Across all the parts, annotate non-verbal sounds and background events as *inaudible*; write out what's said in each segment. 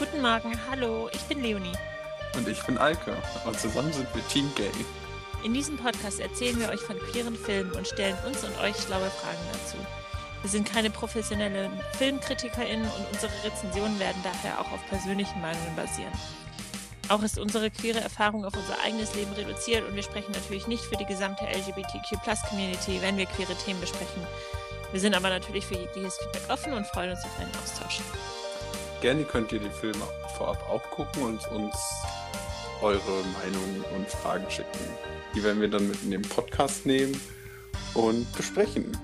Guten Morgen, hallo, ich bin Leonie. Und ich bin Alke und zusammen sind wir Team Gay. In diesem Podcast erzählen wir euch von queeren Filmen und stellen uns und euch schlaue Fragen dazu. Wir sind keine professionellen FilmkritikerInnen und unsere Rezensionen werden daher auch auf persönlichen Meinungen basieren. Auch ist unsere queere Erfahrung auf unser eigenes Leben reduziert und wir sprechen natürlich nicht für die gesamte LGBTQ-Plus-Community, wenn wir queere Themen besprechen. Wir sind aber natürlich für jegliches Feedback offen und freuen uns auf einen Austausch. Gerne könnt ihr die Filme vorab auch gucken und uns eure Meinungen und Fragen schicken. Die werden wir dann mit in den Podcast nehmen und besprechen.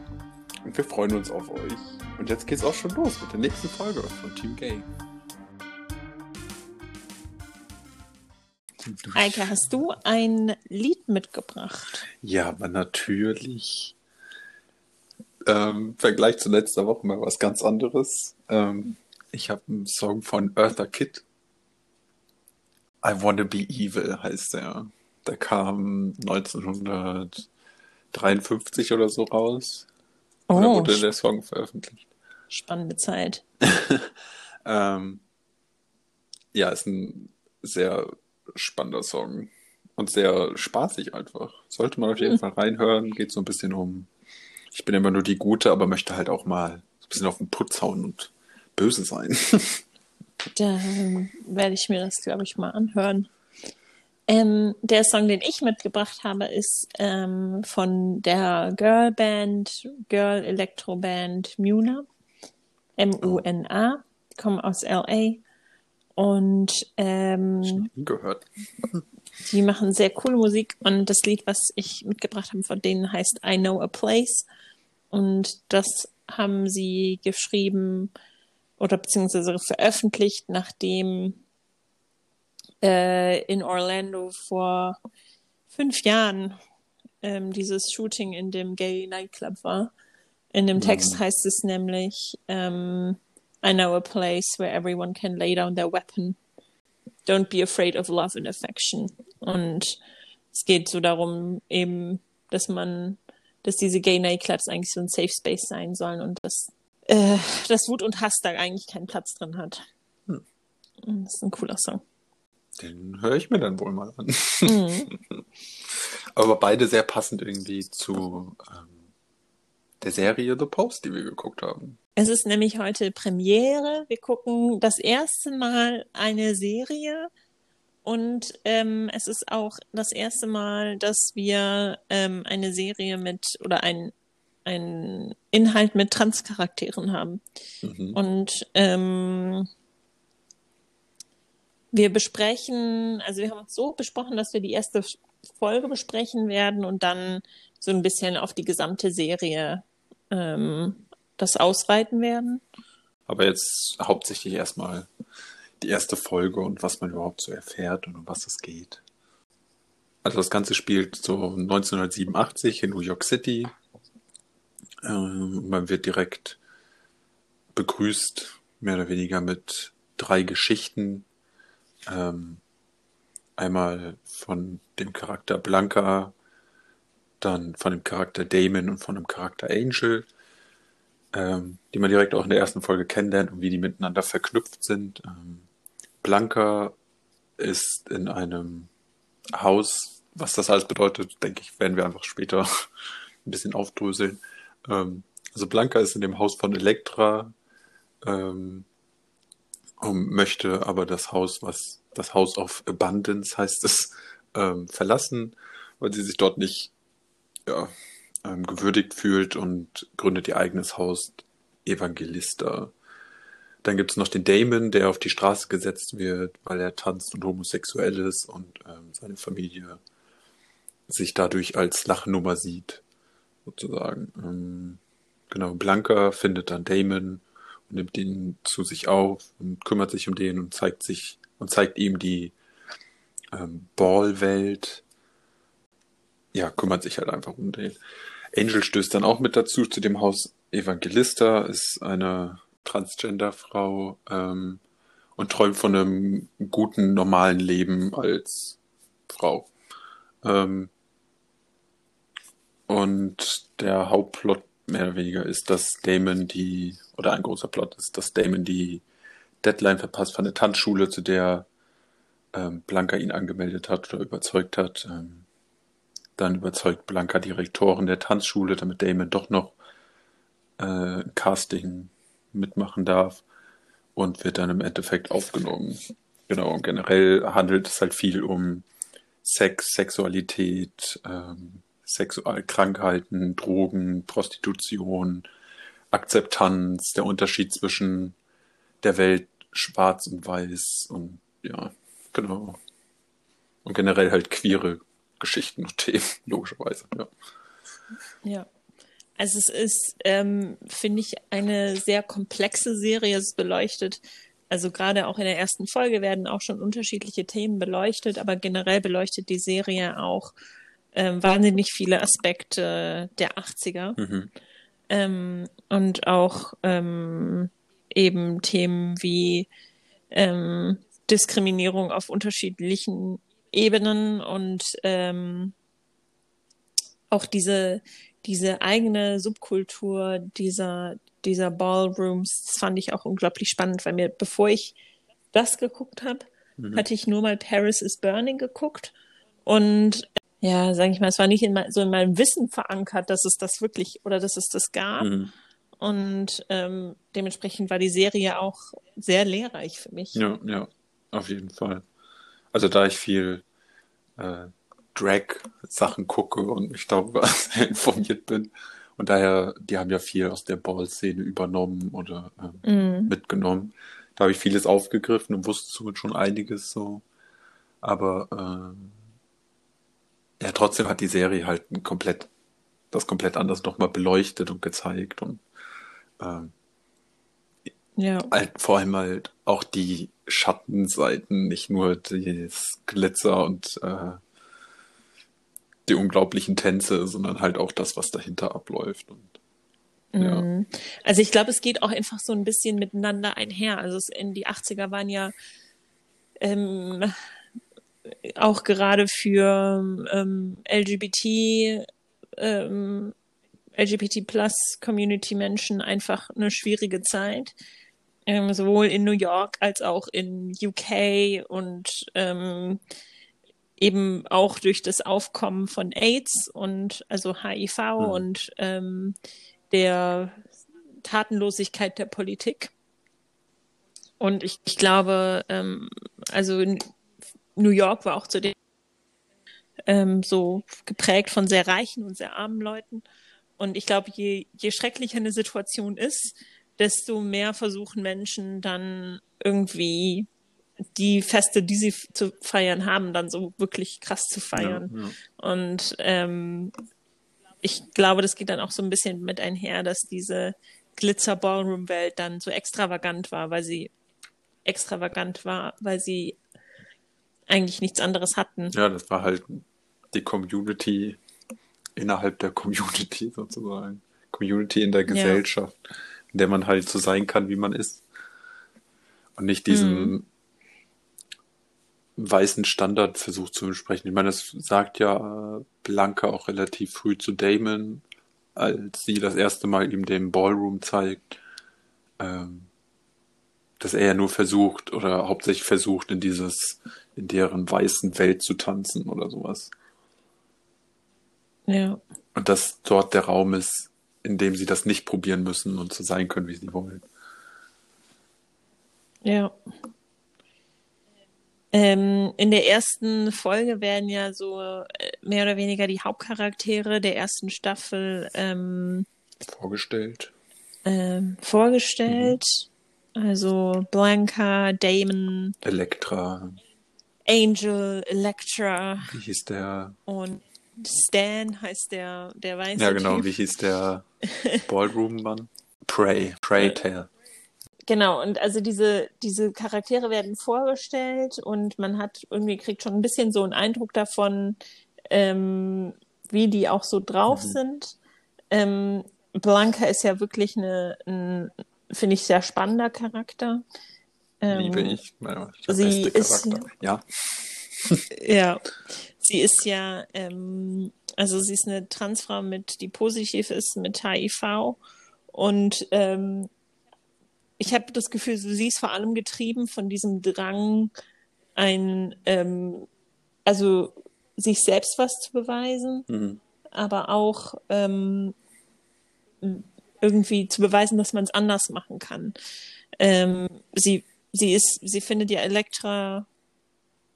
Und wir freuen uns auf euch. Und jetzt geht's auch schon los mit der nächsten Folge von Team Gay. Eike, hast du ein Lied mitgebracht? Ja, aber natürlich. Ähm, Vergleich zu letzter Woche mal was ganz anderes. Ähm, ich habe einen Song von Eartha Kitt. I Wanna Be Evil heißt der. Der kam 1953 oder so raus. Oh, Oder wurde der Song veröffentlicht? spannende Zeit. *laughs* Ähm, ja, ist ein sehr spannender Song und sehr spaßig einfach. Sollte man auf jeden Hm. Fall reinhören. Geht so ein bisschen um, ich bin immer nur die Gute, aber möchte halt auch mal ein bisschen auf den Putz hauen und böse sein. *laughs* Da ähm, werde ich mir das, glaube ich, mal anhören. Ähm, der Song, den ich mitgebracht habe, ist ähm, von der Girlband, Girl Electro Band Muna. M-U-N-A. Die kommen aus L.A. Und ähm, gehört. *laughs* die machen sehr coole Musik. Und das Lied, was ich mitgebracht habe von denen, heißt I Know a Place. Und das haben sie geschrieben oder beziehungsweise veröffentlicht, nachdem äh, in Orlando vor fünf Jahren ähm, dieses Shooting in dem Gay Nightclub war. In dem Text Mhm. heißt es nämlich ähm, I know a place where everyone can lay down their weapon. Don't be afraid of love and affection. Und es geht so darum, eben, dass man, dass diese Gay Nightclubs eigentlich so ein Safe Space sein sollen und dass, äh, dass Wut und Hass da eigentlich keinen Platz drin hat. Hm. Das ist ein cooler Song. Den höre ich mir dann wohl mal an. Mhm. *laughs* Aber beide sehr passend irgendwie zu ähm, der Serie The Post, die wir geguckt haben. Es ist nämlich heute Premiere. Wir gucken das erste Mal eine Serie und ähm, es ist auch das erste Mal, dass wir ähm, eine Serie mit oder ein, ein Inhalt mit Transcharakteren haben. Mhm. Und ähm, wir besprechen, also wir haben uns so besprochen, dass wir die erste Folge besprechen werden und dann so ein bisschen auf die gesamte Serie ähm, das ausweiten werden. Aber jetzt hauptsächlich erstmal die erste Folge und was man überhaupt so erfährt und um was es geht. Also das Ganze spielt so 1987 in New York City. Ähm, man wird direkt begrüßt, mehr oder weniger mit drei Geschichten. Ähm, einmal von dem Charakter Blanca, dann von dem Charakter Damon und von dem Charakter Angel ähm, die man direkt auch in der ersten Folge kennenlernt und wie die miteinander verknüpft sind. Blanca ist in einem Haus, was das alles bedeutet, denke ich, werden wir einfach später *laughs* ein bisschen aufdröseln. Ähm, also Blanca ist in dem Haus von Elektra ähm, und möchte aber das Haus, was das House of Abundance heißt es, *laughs* ähm, verlassen, weil sie sich dort nicht ja, ähm, gewürdigt fühlt und gründet ihr eigenes Haus, Evangelista. Dann gibt's noch den Damon, der auf die Straße gesetzt wird, weil er tanzt und homosexuell ist und ähm, seine Familie sich dadurch als Lachnummer sieht, sozusagen. Ähm, genau, Blanca findet dann Damon und nimmt ihn zu sich auf und kümmert sich um den und zeigt sich und zeigt ihm die ähm, Ballwelt. Ja, kümmert sich halt einfach um den. Angel stößt dann auch mit dazu zu dem Haus Evangelista, ist eine Transgender-Frau ähm, und träumt von einem guten, normalen Leben als Frau. Ähm, und der Hauptplot mehr oder weniger ist, dass Damon die, oder ein großer Plot ist, dass Damon die Deadline verpasst von der Tanzschule, zu der ähm, Blanca ihn angemeldet hat oder überzeugt hat. Ähm, dann überzeugt Blanca die Rektorin der Tanzschule, damit Damon doch noch äh, Casting mitmachen darf und wird dann im Endeffekt aufgenommen. Genau, und generell handelt es halt viel um Sex, Sexualität, ähm, Sexualkrankheiten, Drogen, Prostitution, Akzeptanz, der Unterschied zwischen der Welt schwarz und weiß und ja, genau. Und generell halt queere Geschichten und *laughs* Themen, logischerweise, ja. Ja. Also es ist, ähm, finde ich, eine sehr komplexe Serie. Es beleuchtet, also gerade auch in der ersten Folge werden auch schon unterschiedliche Themen beleuchtet, aber generell beleuchtet die Serie auch ähm, wahnsinnig viele Aspekte der 80er. Mhm. Ähm, und auch ähm, eben Themen wie ähm, Diskriminierung auf unterschiedlichen Ebenen und ähm, auch diese, diese eigene Subkultur dieser, dieser Ballrooms, das fand ich auch unglaublich spannend, weil mir, bevor ich das geguckt habe, mhm. hatte ich nur mal Paris is Burning geguckt und ja, sage ich mal, es war nicht in mein, so in meinem Wissen verankert, dass es das wirklich oder dass es das gab. Mhm. Und ähm, dementsprechend war die Serie auch sehr lehrreich für mich. Ja, ja, auf jeden Fall. Also da ich viel äh, Drag-Sachen gucke und mich darüber sehr *laughs* informiert bin. Und daher, die haben ja viel aus der Ball-Szene übernommen oder äh, mm. mitgenommen. Da habe ich vieles aufgegriffen und wusste somit schon einiges so. Aber äh, ja, trotzdem hat die Serie halt komplett, das komplett anders nochmal beleuchtet und gezeigt und äh, ja. Halt vor allem halt auch die Schattenseiten, nicht nur das Glitzer und äh, die unglaublichen Tänze, sondern halt auch das, was dahinter abläuft. Und, ja. Mhm. Also ich glaube, es geht auch einfach so ein bisschen miteinander einher. Also es, in die 80er waren ja ähm, auch gerade für ähm, LGBT ähm, LGBT Plus Community Menschen einfach eine schwierige Zeit ähm, sowohl in New York als auch in UK und ähm, eben auch durch das Aufkommen von AIDS und also HIV mhm. und ähm, der Tatenlosigkeit der Politik. Und ich, ich glaube, ähm, also New York war auch zu dem ähm, so geprägt von sehr reichen und sehr armen Leuten. Und ich glaube, je, je schrecklicher eine Situation ist, desto mehr versuchen Menschen dann irgendwie die Feste, die sie zu feiern haben, dann so wirklich krass zu feiern. Ja, ja. Und ähm, ich glaube, das geht dann auch so ein bisschen mit einher, dass diese Glitzer-Ballroom-Welt dann so extravagant war, weil sie extravagant war, weil sie eigentlich nichts anderes hatten. Ja, das war halt die Community innerhalb der Community *laughs* sozusagen. Community in der Gesellschaft. Ja in der man halt so sein kann, wie man ist. Und nicht diesen mhm. weißen Standard versucht zu entsprechen. Ich meine, das sagt ja Blanca auch relativ früh zu Damon, als sie das erste Mal ihm den Ballroom zeigt, ähm, dass er ja nur versucht oder hauptsächlich versucht, in dieses, in deren weißen Welt zu tanzen oder sowas. Ja. Und dass dort der Raum ist, in dem sie das nicht probieren müssen und so sein können, wie sie wollen. Ja. Ähm, in der ersten Folge werden ja so äh, mehr oder weniger die Hauptcharaktere der ersten Staffel ähm, vorgestellt. Ähm, vorgestellt. Mhm. Also Blanca, Damon, Elektra, Angel, Electra. Wie hieß der? Und Stan heißt der, der weiße Ja, genau. Typ. Wie hieß der *laughs* Ballroom-Mann? Prey. Prey Tail. Genau, und also diese, diese Charaktere werden vorgestellt und man hat irgendwie kriegt schon ein bisschen so einen Eindruck davon, ähm, wie die auch so drauf mhm. sind. Ähm, Blanca ist ja wirklich eine, ein, finde ich, sehr spannender Charakter. Ähm, Liebe ich. Ja, sie ist, ja. ja, sie ist ja, ähm, also sie ist eine Transfrau mit, die positiv ist mit HIV und ähm, ich habe das Gefühl, sie ist vor allem getrieben von diesem Drang, ein, ähm, also sich selbst was zu beweisen, Mhm. aber auch ähm, irgendwie zu beweisen, dass man es anders machen kann. Ähm, sie, sie ist, sie findet ja Elektra,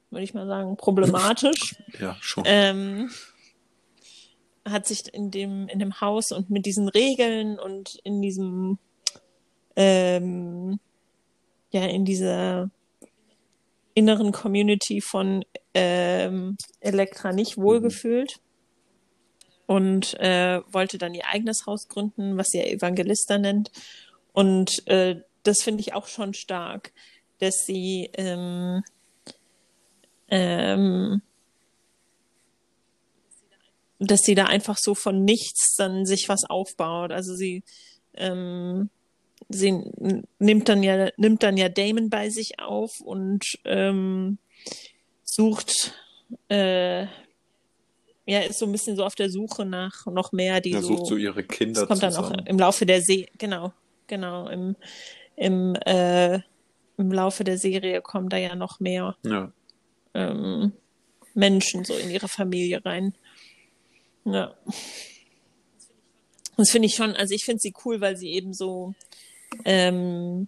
würde ich mal sagen, problematisch. *laughs* Ja, schon. ähm, hat sich in dem, in dem Haus und mit diesen Regeln und in diesem, ähm, ja, in dieser inneren Community von ähm, Elektra nicht wohlgefühlt und äh, wollte dann ihr eigenes Haus gründen, was sie Evangelista nennt. Und äh, das finde ich auch schon stark, dass sie ähm, ähm, dass sie da einfach so von nichts dann sich was aufbaut. Also sie, ähm, sie nimmt dann ja, nimmt dann ja Damon bei sich auf und ähm, sucht, äh, ja, ist so ein bisschen so auf der Suche nach noch mehr, die Er so, sucht so ihre Kinder das kommt dann zusammen. auch im Laufe der See, genau, genau, im, im, äh, im Laufe der Serie kommen da ja noch mehr Ja. ähm, Menschen so in ihre Familie rein. Ja. Das finde ich schon, also ich finde sie cool, weil sie eben so ähm,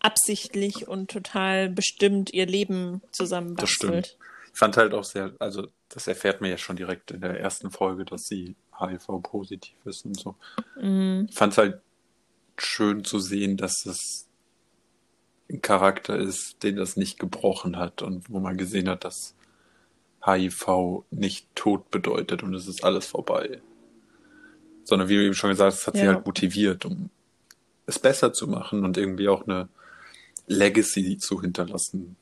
absichtlich und total bestimmt ihr Leben Das zusammenbastelt. stimmt. Ich fand halt auch sehr, also das erfährt man ja schon direkt in der ersten Folge, dass sie HIV-positiv ist und so. Mhm. Ich fand es halt schön zu sehen, dass es ein Charakter ist, den das nicht gebrochen hat und wo man gesehen hat, dass HIV nicht Tod bedeutet und es ist alles vorbei. Sondern wie du eben schon gesagt hast, es hat sie Ja. halt motiviert, um es besser zu machen und irgendwie auch eine Legacy zu hinterlassen,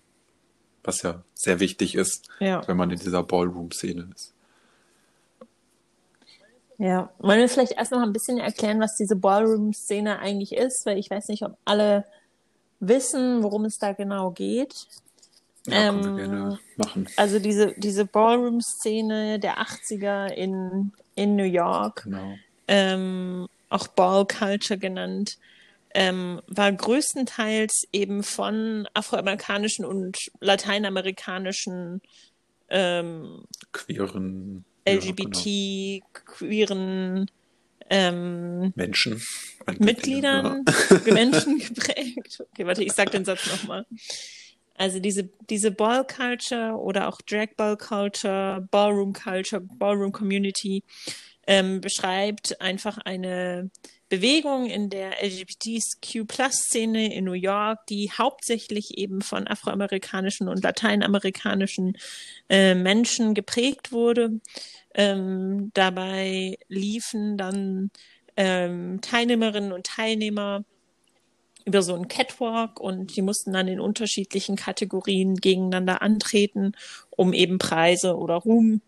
was ja sehr wichtig ist, Ja. wenn man in dieser Ballroom-Szene ist. Ja, wollen wir vielleicht erst noch ein bisschen erklären, was diese Ballroom-Szene eigentlich ist, weil ich weiß nicht, ob alle wissen, worum es da genau geht. Ja, können Ähm, wir gerne machen. Also diese, diese Ballroom-Szene der 80er in, in New York, Genau. ähm, auch Ball Culture genannt, ähm, war größtenteils eben von afroamerikanischen und lateinamerikanischen ähm, Queeren ja, genau. LGBT, queeren ähm, Menschen. Mitgliedern, *laughs* Menschen geprägt. Okay, warte, ich sag den Satz nochmal. Also diese, diese Ball Culture oder auch Drag Ball Culture, Ballroom Culture, Ballroom Community ähm, beschreibt einfach eine Bewegung in der LGBTQ-Plus-Szene in New York, die hauptsächlich eben von afroamerikanischen und lateinamerikanischen äh, Menschen geprägt wurde. Ähm, dabei liefen dann ähm, Teilnehmerinnen und Teilnehmer über so einen Catwalk und die mussten dann in unterschiedlichen Kategorien gegeneinander antreten, um eben Preise oder Ruhm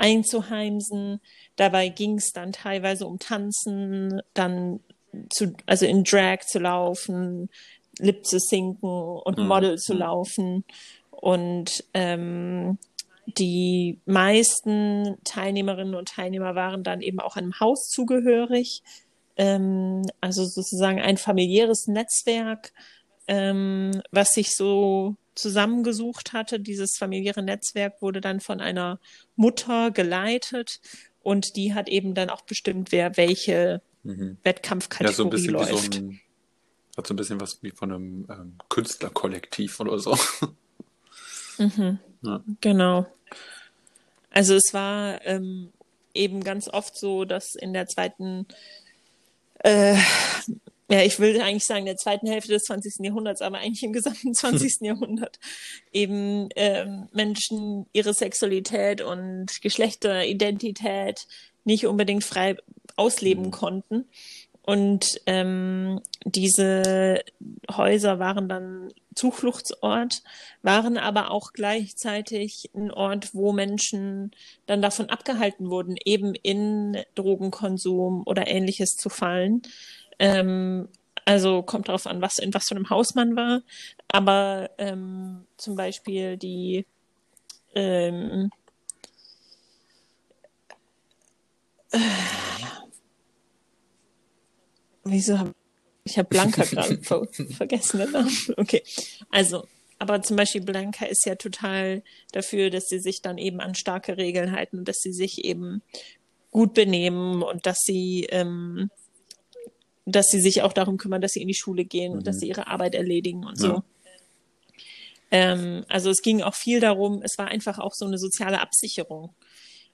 einzuheimsen. Dabei ging es dann teilweise um Tanzen, dann zu, also in Drag zu laufen, Lip zu sinken und Mhm. Model zu Mhm. laufen. Und ähm, die meisten Teilnehmerinnen und Teilnehmer waren dann eben auch einem Haus zugehörig, ähm, also sozusagen ein familiäres Netzwerk, ähm, was sich so zusammengesucht hatte. Dieses familiäre Netzwerk wurde dann von einer Mutter geleitet und die hat eben dann auch bestimmt, wer welche Mhm. Wettkampfkategorie Ja, so ein bisschen läuft. wie so ein, hat so ein bisschen was wie von einem ähm, Künstlerkollektiv oder so. *laughs* Mhm. Ja. Genau. Also es war ähm, eben ganz oft so, dass in der zweiten, äh, ja, ich will eigentlich sagen, der zweiten Hälfte des 20. Jahrhunderts, aber eigentlich im gesamten *laughs* 20. Jahrhundert eben ähm, Menschen ihre Sexualität und Geschlechteridentität nicht unbedingt frei ausleben Mhm. konnten. Und ähm, diese Häuser waren dann Zufluchtsort, waren aber auch gleichzeitig ein Ort, wo Menschen dann davon abgehalten wurden, eben in Drogenkonsum oder ähnliches zu fallen. Ähm, also kommt darauf an, was in was für einem Haus man war. Aber ähm, zum Beispiel die ähm, wieso habe Ich habe Blanca *laughs* gerade ver vergessen. Den Namen. Okay, also, aber zum Beispiel Blanca ist ja total dafür, dass sie sich dann eben an starke Regeln halten, dass sie sich eben gut benehmen und dass sie, ähm, dass sie sich auch darum kümmern, dass sie in die Schule gehen mhm. und dass mhm. sie ihre Arbeit erledigen und ja. so. Ähm, also es ging auch viel darum, es war einfach auch so eine soziale Absicherung.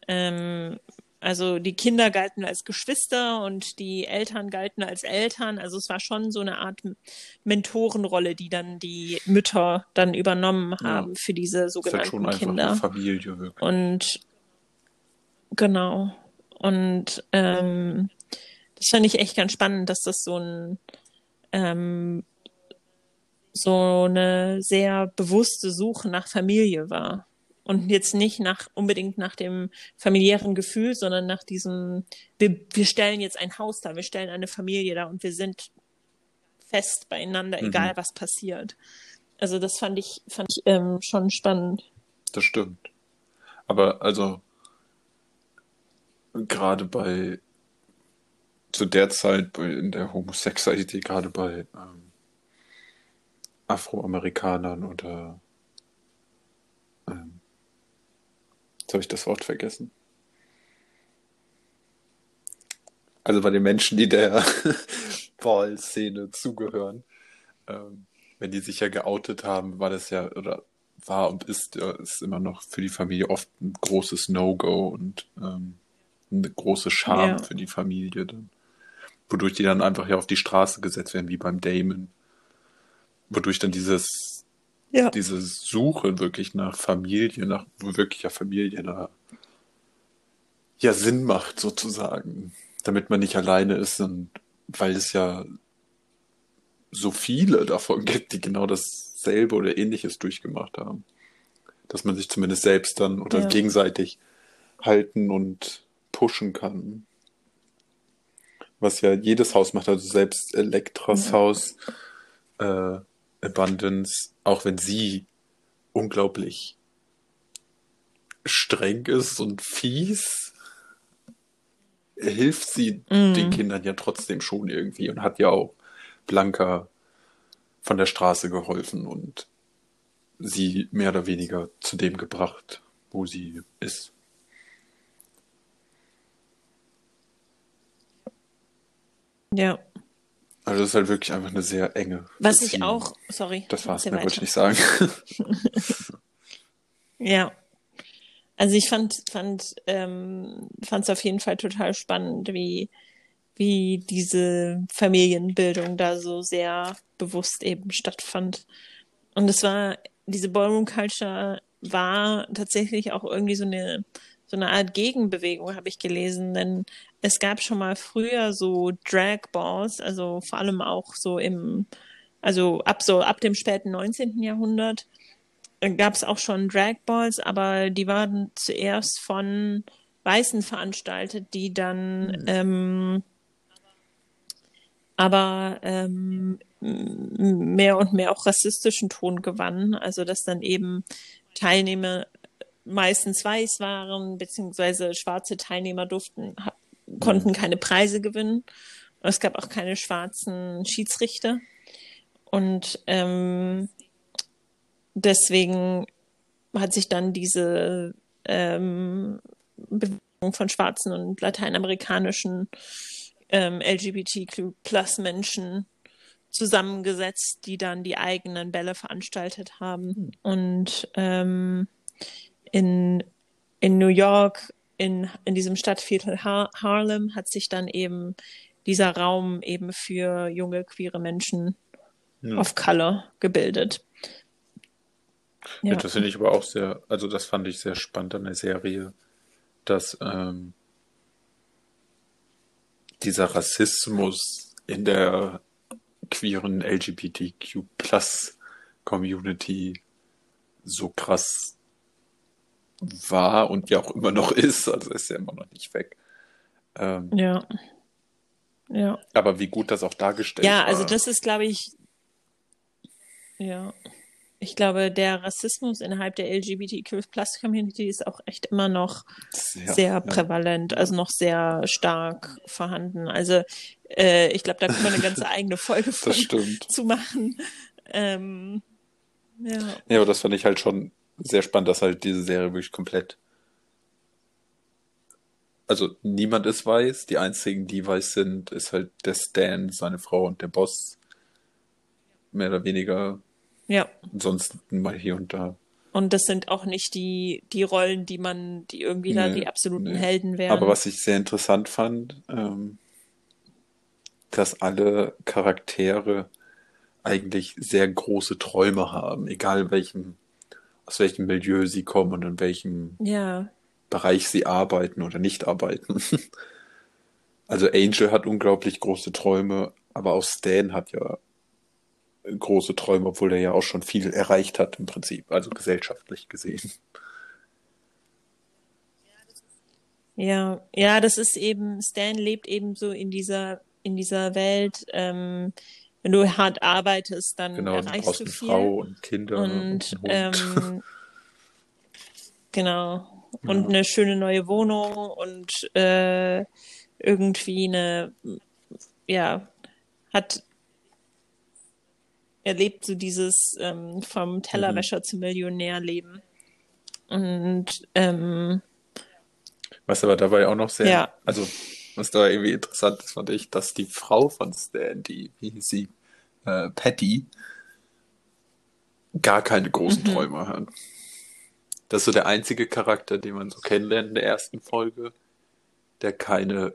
Ähm, also die Kinder galten als Geschwister und die Eltern galten als Eltern. Also es war schon so eine Art Mentorenrolle, die dann die Mütter dann übernommen haben ja. für diese sogenannten das ist halt schon Kinder. Einfach eine Familie wirklich. Und genau. Und ähm, das fand ich echt ganz spannend, dass das so ein ähm, so eine sehr bewusste Suche nach Familie war. Und jetzt nicht nach unbedingt nach dem familiären Gefühl, sondern nach diesem, wir, wir stellen jetzt ein Haus da, wir stellen eine Familie da und wir sind fest beieinander, mhm. egal was passiert. Also das fand ich, fand ich ähm, schon spannend. Das stimmt. Aber also gerade bei zu der Zeit in der Homosexualität, gerade bei ähm, Afroamerikanern oder ähm, jetzt habe ich das Wort vergessen. Also bei den Menschen, die der *laughs* Ball-Szene zugehören, ähm, wenn die sich ja geoutet haben, war das ja oder war und ist, ist immer noch für die Familie oft ein großes No-Go und ähm, eine große Scham ja. für die Familie dann. Wodurch die dann einfach ja auf die Straße gesetzt werden, wie beim Damon. Wodurch dann dieses, ja. diese Suche wirklich nach Familie, nach wirklicher Familie, nach, ja, Sinn macht sozusagen. Damit man nicht alleine ist und weil es ja so viele davon gibt, die genau dasselbe oder ähnliches durchgemacht haben. Dass man sich zumindest selbst dann oder ja. gegenseitig halten und pushen kann. Was ja jedes Haus macht, also selbst Elektras ja. Haus, äh, Abundance, auch wenn sie unglaublich streng ist und fies, hilft sie mm. den Kindern ja trotzdem schon irgendwie und hat ja auch Blanca von der Straße geholfen und sie mehr oder weniger zu dem gebracht, wo sie ist. Ja. Also das ist halt wirklich einfach eine sehr enge. Was Beziehung. ich auch, sorry. Das war's, mehr wollte ich nicht sagen. *laughs* ja. Also ich fand fand ähm, fand es auf jeden Fall total spannend, wie wie diese Familienbildung da so sehr bewusst eben stattfand. Und es war diese Ballroom Culture war tatsächlich auch irgendwie so eine so eine Art Gegenbewegung, habe ich gelesen, denn es gab schon mal früher so Drag Balls, also vor allem auch so im, also ab so ab dem späten 19. Jahrhundert äh, gab es auch schon Drag Balls, aber die waren zuerst von Weißen veranstaltet, die dann mhm. ähm, aber ähm, mehr und mehr auch rassistischen Ton gewannen, also dass dann eben Teilnehmer meistens weiß waren, beziehungsweise schwarze Teilnehmer durften, konnten keine Preise gewinnen. Und es gab auch keine schwarzen Schiedsrichter. Und ähm, deswegen hat sich dann diese ähm, Bewegung von schwarzen und lateinamerikanischen ähm, LGBTQ-Plus-Menschen zusammengesetzt, die dann die eigenen Bälle veranstaltet haben. Hm. Und ähm, in, in New York, in, in diesem Stadtviertel Har Harlem, hat sich dann eben dieser Raum eben für junge queere Menschen ja. of Color gebildet. Ja. ja das finde ich aber auch sehr, also das fand ich sehr spannend an der Serie, dass ähm, dieser Rassismus in der queeren LGBTQ Plus Community so krass war und ja auch immer noch ist. Also ist ja immer noch nicht weg. Ähm, ja. Ja. Aber wie gut das auch dargestellt ja, also war. Ja, also das ist, glaube ich, ja. ich glaube, der Rassismus innerhalb der LGBTQ-Plus-Community ist auch echt immer noch sehr, sehr ja. prävalent, also noch sehr stark vorhanden. Also äh, ich glaube, da kann man eine ganze eigene Folge *laughs* von, zu machen. Ähm, ja. ja, aber das fand ich halt schon sehr spannend, dass halt diese Serie wirklich komplett. Also niemand ist weiß, die einzigen, die weiß sind, ist halt der Stan, seine Frau und der Boss. Mehr oder weniger. Ja. Ansonsten mal hier und da. Und das sind auch nicht die, die Rollen, die man, die irgendwie nee, da die absoluten nee. Helden wären. Aber was ich sehr interessant fand, ähm, dass alle Charaktere eigentlich sehr große Träume haben, egal welchem, aus welchem Milieu sie kommen und in welchem ja. Bereich sie arbeiten oder nicht arbeiten. *laughs* Also Angel hat unglaublich große Träume, aber auch Stan hat ja große Träume, obwohl er ja auch schon viel erreicht hat im Prinzip, also gesellschaftlich gesehen. Ja, ja, das ist eben, Stan lebt eben so in dieser, in dieser Welt, ähm, wenn du hart arbeitest, dann genau, erreichst du viel. Frau und Kinder und, und ähm, *laughs* genau und ja. eine schöne neue Wohnung und äh, irgendwie eine ja hat erlebt so dieses ähm, vom Tellerwäscher mhm. zum Millionär leben und ähm, was aber dabei auch noch sehr ja. also was da irgendwie interessant ist, fand ich, dass die Frau von Stan, die, wie hieß sie, äh, Patty, gar keine großen mhm. Träume hat. Das ist so der einzige Charakter, den man so kennenlernt in der ersten Folge, der keine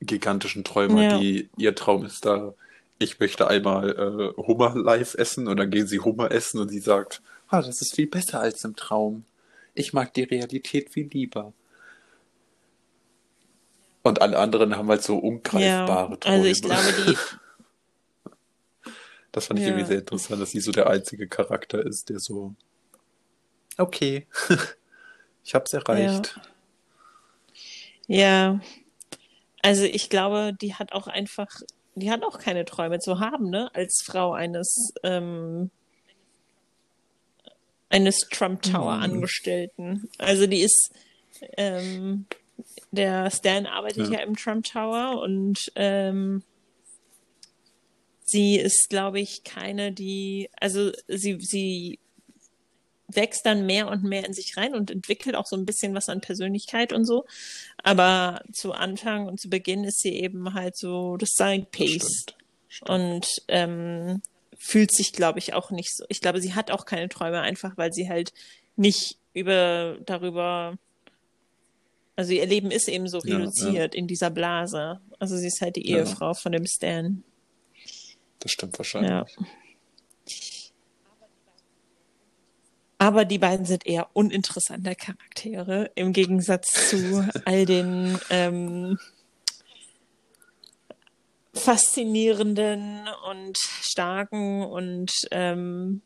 gigantischen Träume ja. hat. Die, ihr Traum ist da, ich möchte einmal äh, Hummer live essen und dann gehen sie Hummer essen und sie sagt, ah, das ist viel besser als im Traum. Ich mag die Realität viel lieber. Und alle anderen haben halt so ungreifbare ja, Träume. Also ich glaube, die. *laughs* Das fand ich ja. irgendwie sehr interessant, dass sie so der einzige Charakter ist, der so. Okay, *laughs* ich hab's erreicht. Ja. ja. Also ich glaube, die hat auch einfach, die hat auch keine Träume zu haben, ne? Als Frau eines ähm, eines Trump Tower mhm. Angestellten. Also die ist ähm, der Stan arbeitet ja, ja im Trump Tower und ähm, sie ist, glaube ich, keine, die, also sie, sie wächst dann mehr und mehr in sich rein und entwickelt auch so ein bisschen was an Persönlichkeit und so. Aber zu Anfang und zu Beginn ist sie eben halt so das Side Piece. Und ähm, fühlt sich, glaube ich, auch nicht so. Ich glaube, sie hat auch keine Träume, einfach weil sie halt nicht über darüber also ihr Leben ist eben so reduziert ja. in dieser Blase. Also sie ist halt die ja. Ehefrau von dem Stan. Das stimmt wahrscheinlich. Ja. Aber die beiden sind eher uninteressante Charaktere im Gegensatz zu all den ähm, faszinierenden und starken und ähm,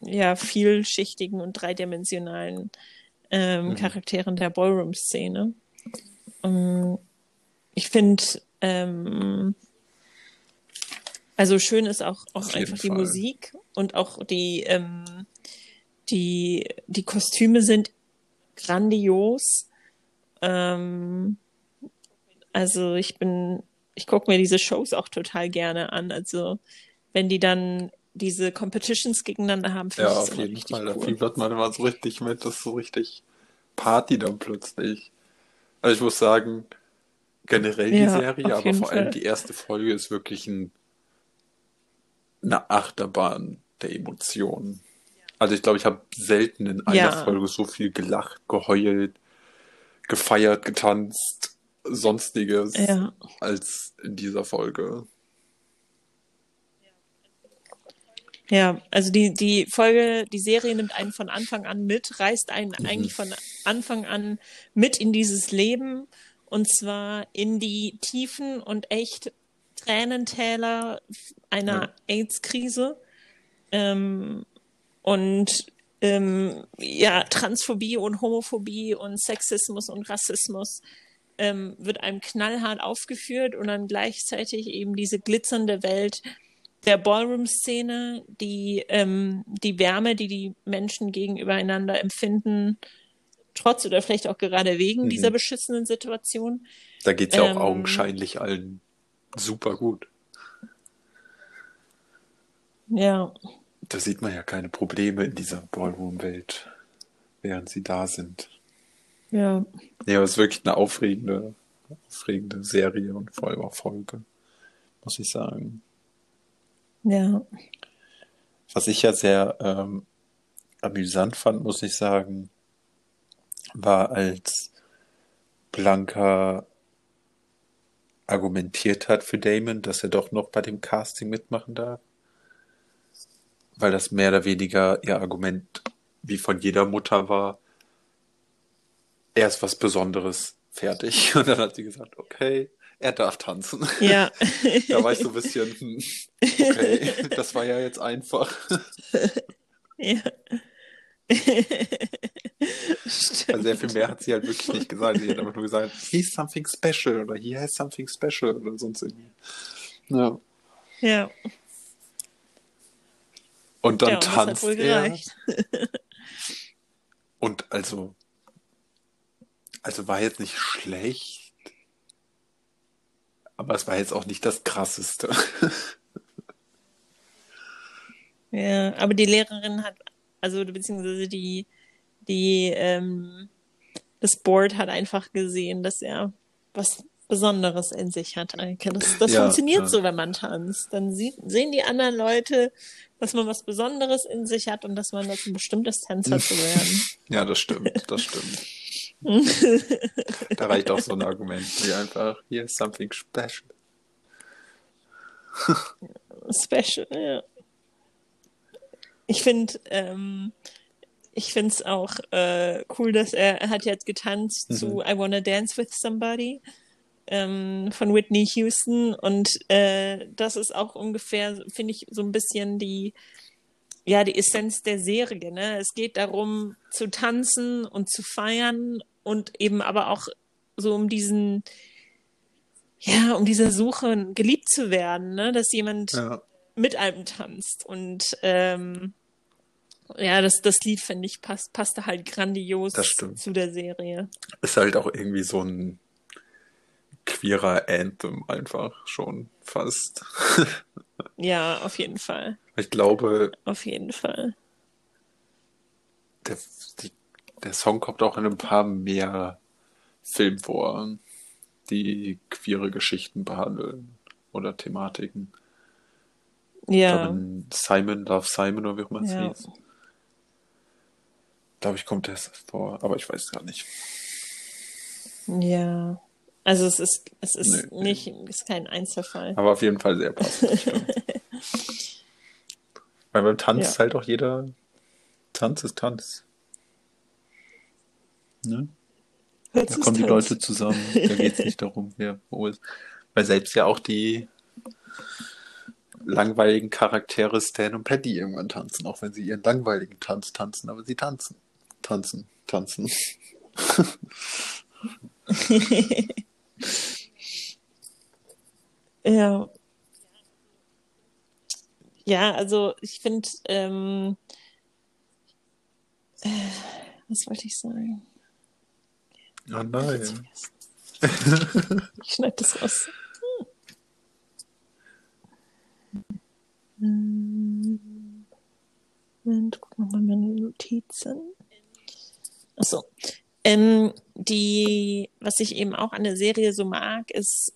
ja vielschichtigen und dreidimensionalen ähm, mhm. Charakteren der Ballroom-Szene. Ähm, ich finde, ähm, also schön ist auch, auch einfach die Musik und auch die, ähm, die, die Kostüme sind grandios. Ähm, also ich bin, ich gucke mir diese Shows auch total gerne an. Also wenn die dann diese Competitions gegeneinander haben, finde ja, ich das auf jeden Fall. Cool. Da fiebert man immer so richtig mit, das ist so richtig Party dann plötzlich. Also ich muss sagen, generell die ja, Serie, aber vor Fall. allem die erste Folge ist wirklich ein, eine Achterbahn der Emotionen. Also ich glaube, ich habe selten in einer ja. Folge so viel gelacht, geheult, gefeiert, getanzt, sonstiges ja. als in dieser Folge. Ja, also die, die Folge, die Serie nimmt einen von Anfang an mit, reißt einen mhm. eigentlich von Anfang an mit in dieses Leben und zwar in die Tiefen und echt Tränentäler einer ja. AIDS-Krise ähm, und ähm, ja, Transphobie und Homophobie und Sexismus und Rassismus ähm, wird einem knallhart aufgeführt und dann gleichzeitig eben diese glitzernde Welt der Ballroom-Szene, die, ähm, die Wärme, die die Menschen gegenübereinander empfinden, trotz oder vielleicht auch gerade wegen Mhm. dieser beschissenen Situation. Da geht's ja Ähm, auch augenscheinlich allen super gut. Ja, Da sieht man ja keine Probleme in dieser Ballroom-Welt, während sie da sind. ja, Ja, aber es ist wirklich eine aufregende, aufregende Serie und vor allem auch Folge, muss ich sagen. ja. Was ich ja sehr ähm, amüsant fand, muss ich sagen, war, als Blanca argumentiert hat für Damon, dass er doch noch bei dem Casting mitmachen darf. Weil das mehr oder weniger ihr Argument wie von jeder Mutter war, er ist was Besonderes, fertig. *laughs* Und dann hat sie gesagt, okay, er darf tanzen. Ja. *laughs* Da war ich so ein bisschen, hm, okay, das war ja jetzt einfach. *laughs* ja. Stimmt. Also sehr viel mehr hat sie halt wirklich nicht gesagt. Sie hat einfach nur gesagt, he's something special oder he has something special oder sonst irgendwie. Ja. Ja, Und dann ja und tanzt er. *laughs* Und also, also war jetzt nicht schlecht, aber es war jetzt auch nicht das Krasseste. *laughs* Ja, aber die Lehrerin hat, also beziehungsweise die, die, ähm, das Board hat einfach gesehen, dass er was Besonderes in sich hat, Eike. Das, das Ja, funktioniert ja. so, wenn man tanzt. Dann sieht, sehen die anderen Leute, dass man was Besonderes in sich hat und dass man dazu bestimmt ist, Tänzer zu werden. *laughs* Ja, das stimmt, das stimmt. *laughs* Da reicht auch so ein Argument wie einfach, he has something special. Special, ja. Ich finde, ähm, ich finde es auch äh, cool, dass er, er hat jetzt getanzt Mhm. zu I Wanna Dance with Somebody ähm, von Whitney Houston und äh, das ist auch ungefähr, finde ich, so ein bisschen die, ja, die Essenz der Serie. Ne? Es geht darum, zu tanzen und zu feiern und eben aber auch so um diesen, ja, um diese Suche, geliebt zu werden, ne? dass jemand Ja. mit einem tanzt. Und ähm, ja, das, das Lied, finde ich, passt, passte halt grandios zu der Serie. Ist halt auch irgendwie so ein queerer Anthem einfach schon fast. *laughs* Ja, auf jeden Fall. Ich glaube, Auf jeden Fall. der, die, der Song kommt auch in ein paar mehr Filmen vor, die queere Geschichten behandeln oder Thematiken. Ja. glaube, Simon Love Simon oder wie auch immer es Ja. hieß. Glaube ich, kommt das vor, aber ich weiß gar nicht. Ja. Also es ist, es ist Nee, nee. nicht, es ist kein Einzelfall. Aber auf jeden Fall sehr passend. *laughs* Weil beim Tanz Ja. ist halt auch jeder Tanz ist Tanz. Ne? Hört Da kommen die das- Leute zusammen. Da geht es nicht *laughs* darum, wer wo ist. Weil selbst ja auch die langweiligen Charaktere Stan und Patty irgendwann tanzen, auch wenn sie ihren langweiligen Tanz tanzen, aber sie tanzen. Tanzen, tanzen. *laughs* Ja. Ja, also ich finde, ähm, äh, was wollte ich sagen? Oh nein. *laughs* Ich schneide das raus. Hm. Moment, guck noch mal meine Notizen. Achso. Ähm, die, was ich eben auch an der Serie so mag, ist,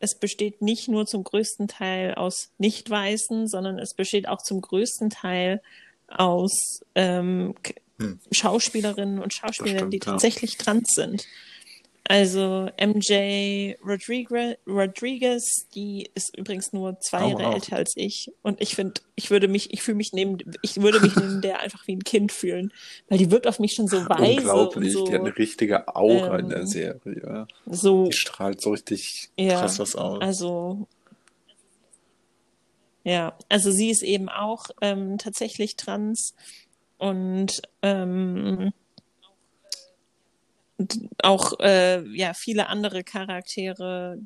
es besteht nicht nur zum größten Teil aus Nicht-Weißen, sondern es besteht auch zum größten Teil aus ähm, Hm. Schauspielerinnen und Schauspielern, die stimmt, ja. tatsächlich trans sind. Also MJ Rodriguez, Rodriguez, die ist übrigens nur zwei Oh, Jahre wow. älter als ich. Und ich finde, ich würde mich, ich fühle mich neben, ich würde mich neben der einfach wie ein Kind fühlen. Weil die wirkt auf mich schon so weise Unglaublich. und Die hat so, eine richtige Aura in ähm, der Serie. so Die strahlt so richtig Ja, krass was aus. Also, ja, also sie ist eben auch ähm, tatsächlich trans und ähm, auch äh, ja viele andere Charaktere,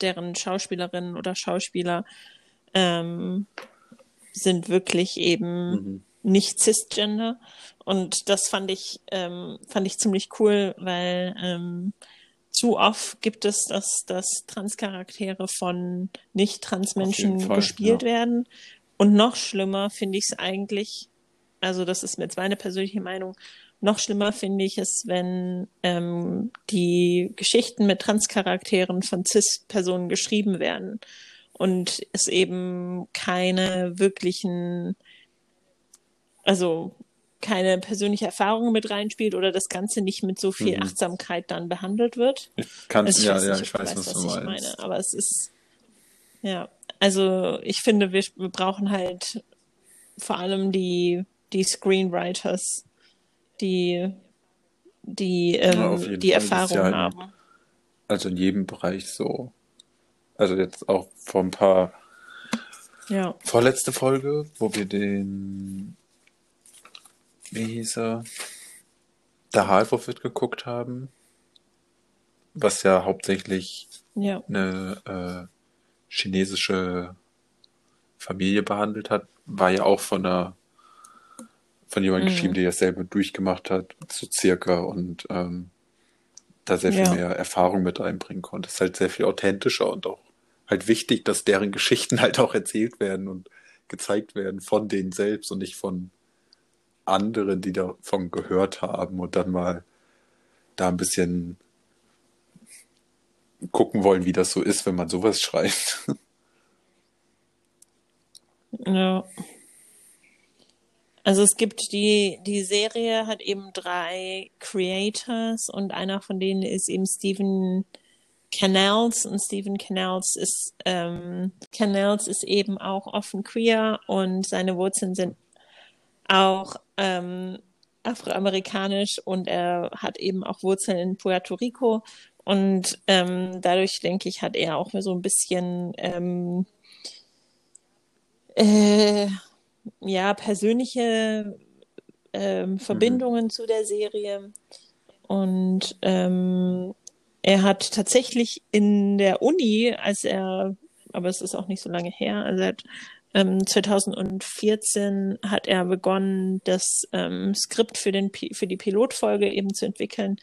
deren Schauspielerinnen oder Schauspieler ähm, sind wirklich eben Mhm. nicht cisgender. Und das fand ich, ähm, fand ich ziemlich cool, weil ähm, zu oft gibt es, dass, dass Transcharaktere von nicht-Trans-Menschen gespielt ja. werden. Und noch schlimmer finde ich es eigentlich, also das ist jetzt meine persönliche Meinung, noch schlimmer finde ich es, wenn ähm, die Geschichten mit Transcharakteren von Cis-Personen geschrieben werden und es eben keine wirklichen, also keine persönliche Erfahrung mit reinspielt oder das Ganze nicht mit so viel Mhm. Achtsamkeit dann behandelt wird. Ich kann, Also ich ja, weiß ja, nicht, ich weiß, weißt, was was du ich meinst. meine, aber es ist, ja, also ich finde, wir, wir brauchen halt vor allem die, die Screenwriters, die, die, Ja, ähm, jeden die Fall. Erfahrung ja in, haben. also in jedem Bereich so. Also jetzt auch vor ein paar Ja, vorletzte Folge, wo wir den, wie hieß er, der Half wird geguckt haben, was ja hauptsächlich ja, eine äh, chinesische Familie behandelt hat, war ja auch von einer von jemandem geschrieben, mhm. der das selber durchgemacht hat, so circa und ähm, da sehr viel ja, mehr Erfahrung mit einbringen konnte. Es ist halt sehr viel authentischer und auch halt wichtig, dass deren Geschichten *laughs* halt auch erzählt werden und gezeigt werden von denen selbst und nicht von anderen, die davon gehört haben und dann mal da ein bisschen gucken wollen, wie das so ist, wenn man sowas *laughs* schreibt. ja. Also es gibt die, die Serie hat eben drei Creators und einer von denen ist eben Stephen Canals und Stephen Canals ist ähm, Canals ist eben auch offen queer und seine Wurzeln sind auch ähm, afroamerikanisch und er hat eben auch Wurzeln in Puerto Rico und ähm, dadurch denke ich hat er auch so ein bisschen ähm, äh, ja persönliche ähm, Mhm. Verbindungen zu der Serie und ähm, er hat tatsächlich in der Uni, als er, aber es ist auch nicht so lange her, also hat, ähm, 2014 hat er begonnen, das ähm, Skript für, den, für die Pilotfolge eben zu entwickeln.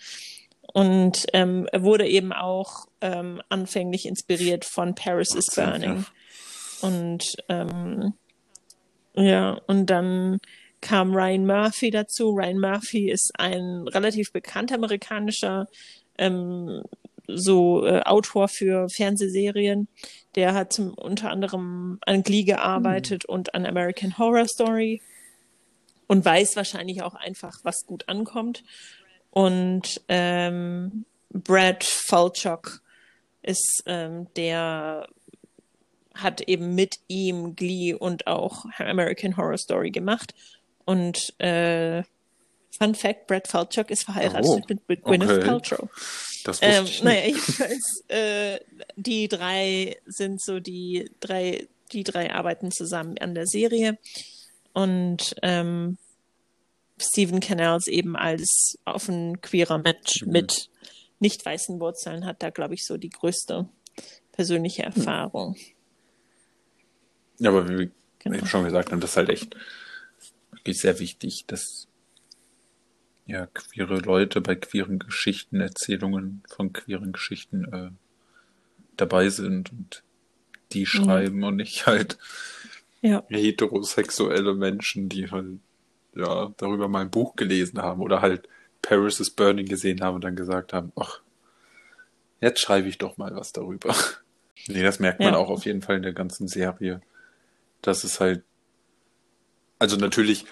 Und ähm, er wurde eben auch ähm, anfänglich inspiriert von Paris is 18, ja. Burning. Und ähm, ja, und dann kam Ryan Murphy dazu. Ryan Murphy ist ein relativ bekannter amerikanischer ähm, so äh, Autor für Fernsehserien. Der hat zum, unter anderem an Glee gearbeitet und an American Horror Story und weiß wahrscheinlich auch einfach, was gut ankommt. Und ähm, Brad Falchuk ist ähm, der hat eben mit ihm Glee und auch American Horror Story gemacht. Und äh, Fun Fact, Brad Falchuk ist verheiratet Oh, mit, mit Gwyneth okay. Paltrow. Das Ähm, ich naja, jedenfalls, äh, die drei sind so die drei, die drei arbeiten zusammen an der Serie. Und ähm, Stephen Canals eben als offen queerer Mensch Mhm. mit nicht weißen Wurzeln hat da, glaube ich, so die größte persönliche Hm. Erfahrung. Ja, aber wie wir Genau. eben schon gesagt haben, das ist halt echt wirklich sehr wichtig, dass ja queere Leute bei queeren Geschichten, Erzählungen von queeren Geschichten äh, dabei sind und die schreiben und nicht halt Ja, heterosexuelle Menschen, die halt ja darüber mal ein Buch gelesen haben oder halt Paris is Burning gesehen haben und dann gesagt haben, ach, jetzt schreibe ich doch mal was darüber. *laughs* Nee, das merkt man Ja. auch auf jeden Fall in der ganzen Serie. Das ist halt, also natürlich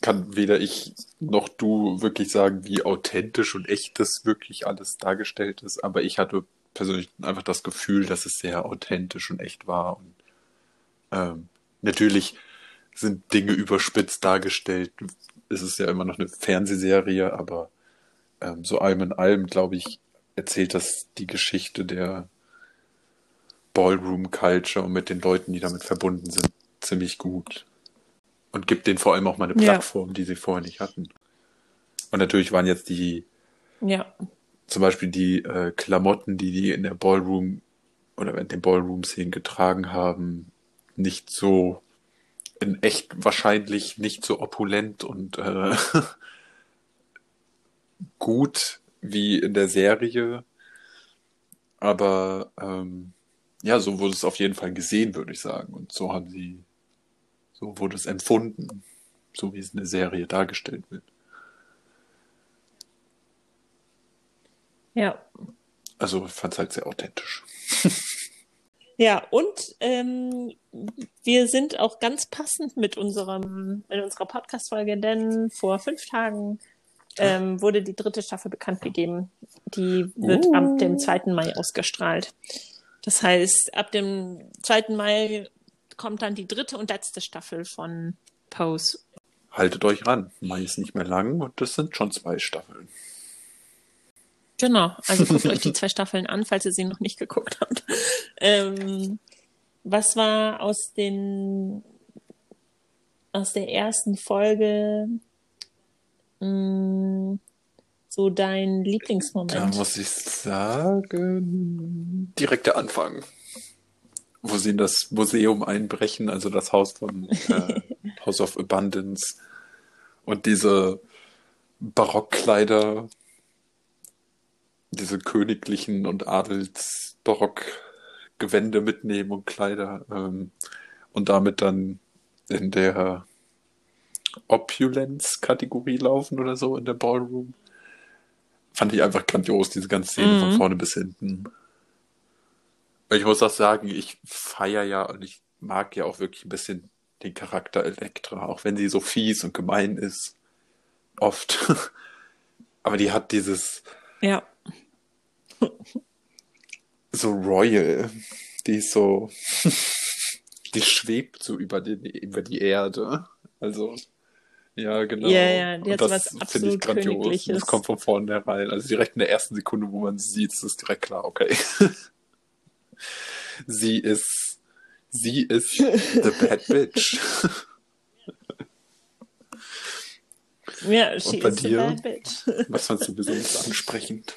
kann weder ich noch du wirklich sagen, wie authentisch und echt das wirklich alles dargestellt ist, aber ich hatte persönlich einfach das Gefühl, dass es sehr authentisch und echt war und ähm, natürlich sind Dinge überspitzt dargestellt. Es ist ja immer noch eine Fernsehserie, aber ähm, so allem in allem, glaube ich, erzählt das die Geschichte der Ballroom Culture und mit den Leuten, die damit verbunden sind, ziemlich gut. Und gibt denen vor allem auch mal eine Ja. Plattform, die sie vorher nicht hatten. Und natürlich waren jetzt die, ja, zum Beispiel die äh, Klamotten, die die in der Ballroom oder in den Ballroom-Szenen getragen haben, nicht so in echt wahrscheinlich nicht so opulent und äh, *laughs* gut wie in der Serie. Aber ähm, ja, so wurde es auf jeden Fall gesehen, würde ich sagen. Und so haben sie, so wurde es empfunden, so wie es in der Serie dargestellt wird. Ja. Also ich fand es halt sehr authentisch. *laughs* Ja, und ähm, wir sind auch ganz passend mit unserem, mit unserer Podcast-Folge, denn vor fünf Tagen ähm, wurde die dritte Staffel bekannt gegeben. Die wird Uh. ab dem 2. Mai ausgestrahlt. Das heißt, ab dem 2. Mai kommt dann die dritte und letzte Staffel von Pose. Haltet euch ran. Mai ist nicht mehr lang und das sind schon zwei Staffeln. Genau, also guckt euch die zwei Staffeln an, falls ihr sie noch nicht geguckt habt. Ähm, was war aus den aus der ersten Folge mh, so dein Da Lieblingsmoment? muss ich sagen, direkt der Anfang. Wo sie in das Museum einbrechen, also das Haus von äh, *laughs* House of Abundance und diese Barockkleider, diese königlichen und Adelsbarockgewände mitnehmen und Kleider ähm, und damit dann in der Opulence-Kategorie laufen oder so in der Ballroom. Fand ich einfach grandios, diese ganze Szene Mhm. von vorne bis hinten. Ich muss auch sagen, ich feiere ja und ich mag ja auch wirklich ein bisschen den Charakter Elektra, auch wenn sie so fies und gemein ist. Oft. *laughs* Aber die hat dieses Ja, *laughs* so royal. Die ist so, *laughs* die schwebt so über, den, über die Erde. Also, ja, genau. Ja, ja, die hat so was ich grandios. Königliches. Das kommt von vornherein. Also direkt in der ersten Sekunde, wo man sie sieht, ist es direkt klar, okay. *laughs* sie ist, sie ist the bad bitch. *laughs* ja, she Und bei is dir? bad bitch. *laughs* Was fandst du besonders ansprechend?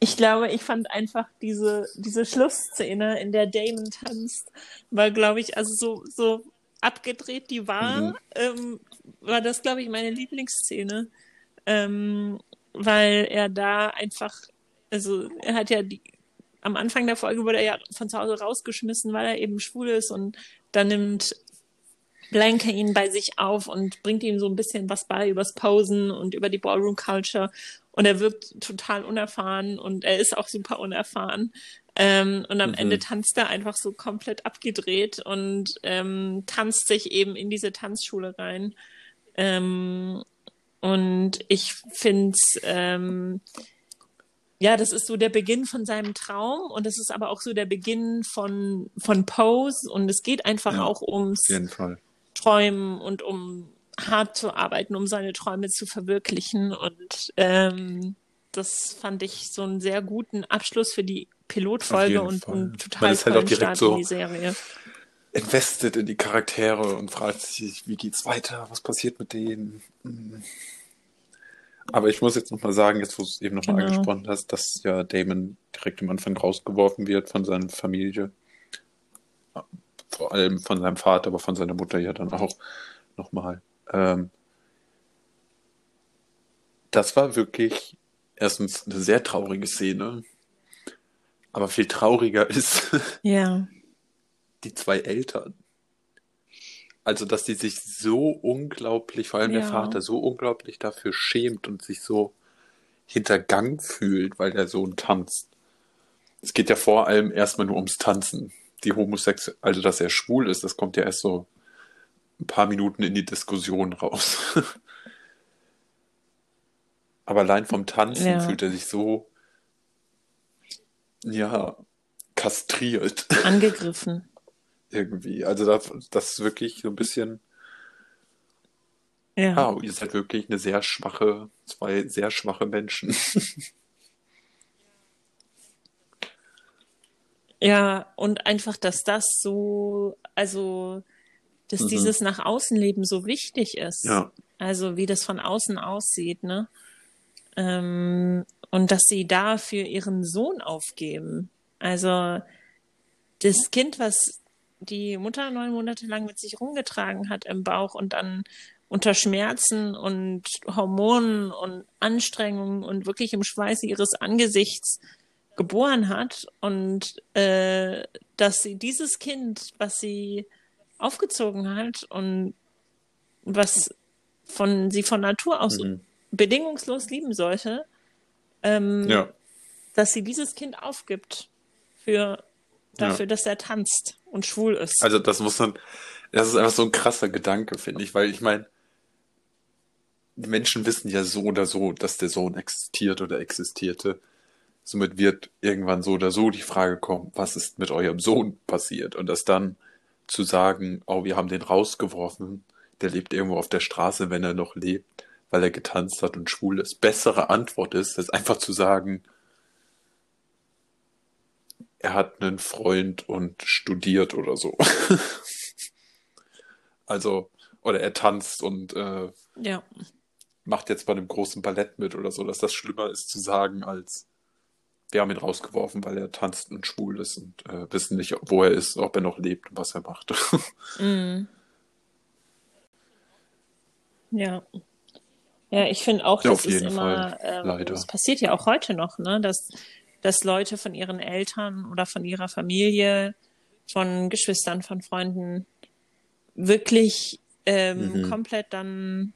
Ich glaube, ich fand einfach diese, diese Schlussszene, in der Damon tanzt, war, glaube ich, also so, so abgedreht die war, Mhm. ähm, war das, glaube ich, meine Lieblingsszene. Ähm, weil er da einfach, also er hat ja die, am Anfang der Folge wurde er ja von zu Hause rausgeschmissen, weil er eben schwul ist und dann nimmt Blanca ihn bei sich auf und bringt ihm so ein bisschen was bei übers Posen und über die Ballroom Culture. Und er wirkt total unerfahren und er ist auch super unerfahren. Ähm, und am Mhm. Ende tanzt er einfach so komplett abgedreht und ähm, tanzt sich eben in diese Tanzschule rein. Ähm, und ich finde ähm, ja, das ist so der Beginn von seinem Traum und es ist aber auch so der Beginn von, von Pose und es geht einfach Ja, auch ums. Träumen und um hart zu arbeiten, um seine Träume zu verwirklichen. Und ähm, das fand ich so einen sehr guten Abschluss für die Pilotfolge und Fall. einen total halt tollen direkt Start so- in die Serie. invested in die Charaktere und fragt sich, wie geht's weiter, was passiert mit denen. Hm. Aber ich muss jetzt nochmal sagen, jetzt wo du es eben nochmal Genau. angesprochen hast, dass ja Damon direkt am Anfang rausgeworfen wird von seiner Familie. Vor allem von seinem Vater, aber von seiner Mutter ja dann auch nochmal. Ähm, das war wirklich erstens eine sehr traurige Szene. Aber viel trauriger *laughs* ist, Ja, die zwei Eltern. Also, dass die sich so unglaublich, vor allem der Ja. Vater, so unglaublich dafür schämt und sich so hintergangen fühlt, weil der Sohn tanzt. Es geht ja vor allem erstmal nur ums Tanzen. Die Homosexuelle, also dass er schwul ist, das kommt ja erst so ein paar Minuten in die Diskussion raus. *laughs* Aber allein vom Tanzen Ja. fühlt er sich so, ja, kastriert angegriffen. *laughs* irgendwie. Also das, das ist wirklich so ein bisschen, Ja. ah, ihr seid wirklich eine sehr schwache, zwei sehr schwache Menschen. *laughs* Ja, und einfach, dass das so, also, dass Mhm. dieses nach außen leben so wichtig ist. Ja. Also, wie das von außen aussieht, ne? Ähm, und dass sie da für ihren Sohn aufgeben. Also, das Kind, was die Mutter neun Monate lang mit sich rumgetragen hat im Bauch und dann unter Schmerzen und Hormonen und Anstrengungen und wirklich im Schweiße ihres Angesichts geboren hat und äh, dass sie dieses Kind, was sie aufgezogen hat und was von sie von Natur aus mhm. bedingungslos lieben sollte, ähm, ja. dass sie dieses Kind aufgibt für dafür, ja. dass er tanzt und schwul ist. Also das muss man, das ist einfach so ein krasser Gedanke, finde ich, weil ich meine, die Menschen wissen ja so oder so, dass der Sohn existiert oder existierte. Somit wird irgendwann so oder so die Frage kommen, was ist mit eurem Sohn passiert? Und das dann zu sagen, oh, wir haben den rausgeworfen, der lebt irgendwo auf der Straße, wenn er noch lebt, weil er getanzt hat und schwul ist. Bessere Antwort ist, als einfach zu sagen, er hat einen Freund und studiert oder so. *laughs* also, oder er tanzt und äh, ja. macht jetzt bei einem großen Ballett mit oder so, dass das schlimmer ist zu sagen, als wir haben ihn rausgeworfen, weil er tanzt und schwul ist und äh, wissen nicht, wo er ist, ob er noch lebt und was er macht. *laughs* mm. Ja. Ja, ich finde auch, ja, das ist immer, ähm, das passiert ja auch heute noch, ne, dass dass Leute von ihren Eltern oder von ihrer Familie, von Geschwistern, von Freunden wirklich ähm, mhm. komplett dann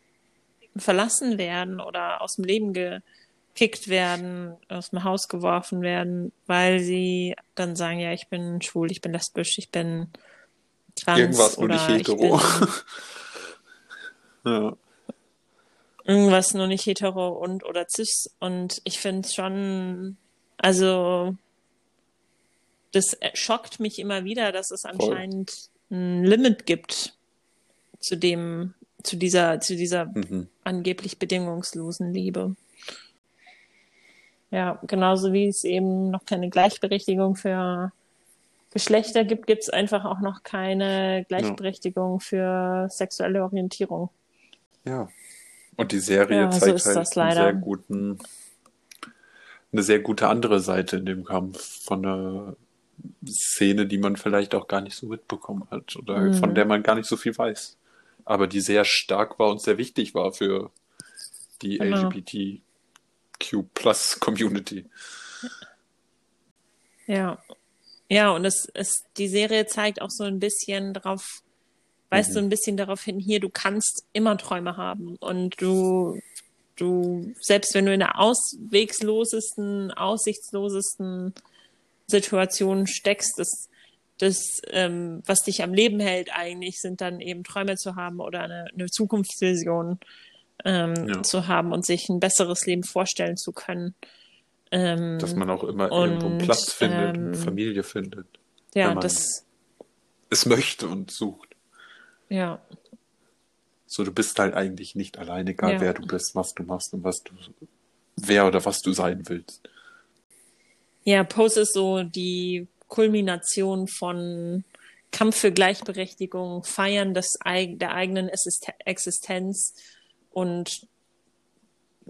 verlassen werden oder aus dem Leben gekickt werden, aus dem Haus geworfen werden, weil sie dann sagen, ja, ich bin schwul, ich bin lesbisch, ich bin trans Irgendwas oder nicht hetero. *laughs* ja. Irgendwas nur nicht hetero und oder cis und ich finde es schon also das schockt mich immer wieder, dass es anscheinend Voll. ein Limit gibt zu dem, zu dieser, zu dieser mhm. angeblich bedingungslosen Liebe. Ja, genauso wie es eben noch keine Gleichberechtigung für Geschlechter gibt, gibt es einfach auch noch keine Gleichberechtigung ja. für sexuelle Orientierung. Ja. Und die Serie ja, zeigt so halt einen sehr guten eine sehr gute andere Seite in dem Kampf von einer Szene, die man vielleicht auch gar nicht so mitbekommen hat oder mhm. von der man gar nicht so viel weiß. Aber die sehr stark war und sehr wichtig war für die genau. LGBTQ Plus Community. Ja. Ja, und es, es, die Serie zeigt auch so ein bisschen darauf, weißt mhm. du, ein bisschen darauf hin, hier, du kannst immer Träume haben und du du, selbst wenn du in der auswegslosesten, aussichtslosesten Situation steckst, das, das ähm, was dich am Leben hält eigentlich, sind dann eben Träume zu haben oder eine, eine Zukunftsvision ähm, ja. zu haben und sich ein besseres Leben vorstellen zu können. Ähm, Dass man auch immer und, irgendwo Platz findet, ähm, Familie findet. Ja, das. Es möchte und sucht. Ja. So, du bist halt eigentlich nicht allein, egal ja. wer du bist, was du machst und was du, wer oder was du sein willst. Ja, Pose ist so die Kulmination von Kampf für Gleichberechtigung, Feiern des, der eigenen Existenz und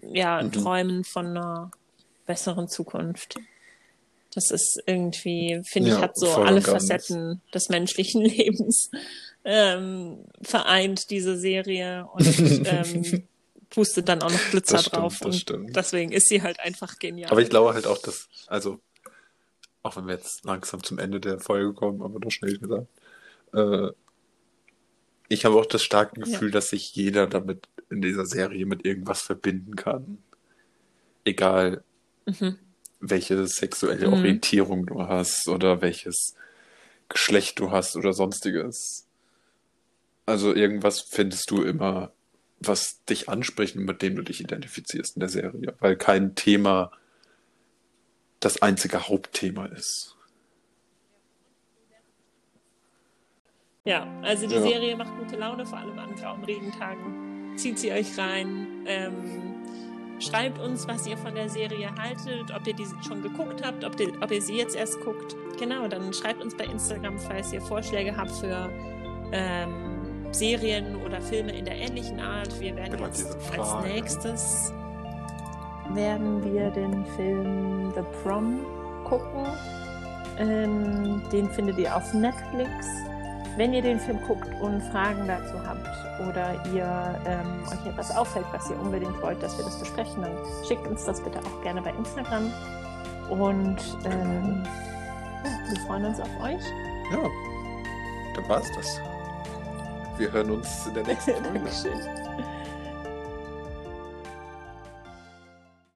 ja, mhm. Träumen von einer besseren Zukunft. Das ist irgendwie, finde ja, ich, hat so alle Facetten des menschlichen *laughs* Lebens ähm, vereint, diese Serie, und ähm, *laughs* pustet dann auch noch Glitzer das stimmt, drauf. Das stimmt. deswegen ist sie halt einfach genial. Aber ich glaube halt auch, dass, also, auch wenn wir jetzt langsam zum Ende der Folge kommen, aber doch schnell gesagt, äh, ich habe auch das starke Gefühl, ja. dass sich jeder damit in dieser Serie mit irgendwas verbinden kann. Egal, mhm. welche sexuelle mhm. Orientierung du hast oder welches Geschlecht du hast oder sonstiges. Also irgendwas findest du immer, was dich anspricht und mit dem du dich identifizierst in der Serie, weil kein Thema das einzige Hauptthema ist. Ja, also die ja. Serie macht gute Laune, vor allem an grauen Regentagen. Zieht sie euch rein. Ähm, schreibt uns, was ihr von der Serie haltet, ob ihr die schon geguckt habt, ob, die, ob ihr sie jetzt erst guckt. Genau, dann schreibt uns bei Instagram, falls ihr Vorschläge habt für ähm, Serien oder Filme in der ähnlichen Art. Wir werden jetzt als nächstes werden wir den Film The Prom gucken. Ähm, den findet ihr auf Netflix. Wenn ihr den Film guckt und Fragen dazu habt oder ihr ähm, euch etwas auffällt, was ihr unbedingt wollt, dass wir das besprechen, dann schickt uns das bitte auch gerne bei Instagram. Und ähm, ja, wir freuen uns auf euch. Ja, dann war's das. Wir hören uns in der nächsten *laughs* Folge. Dankeschön.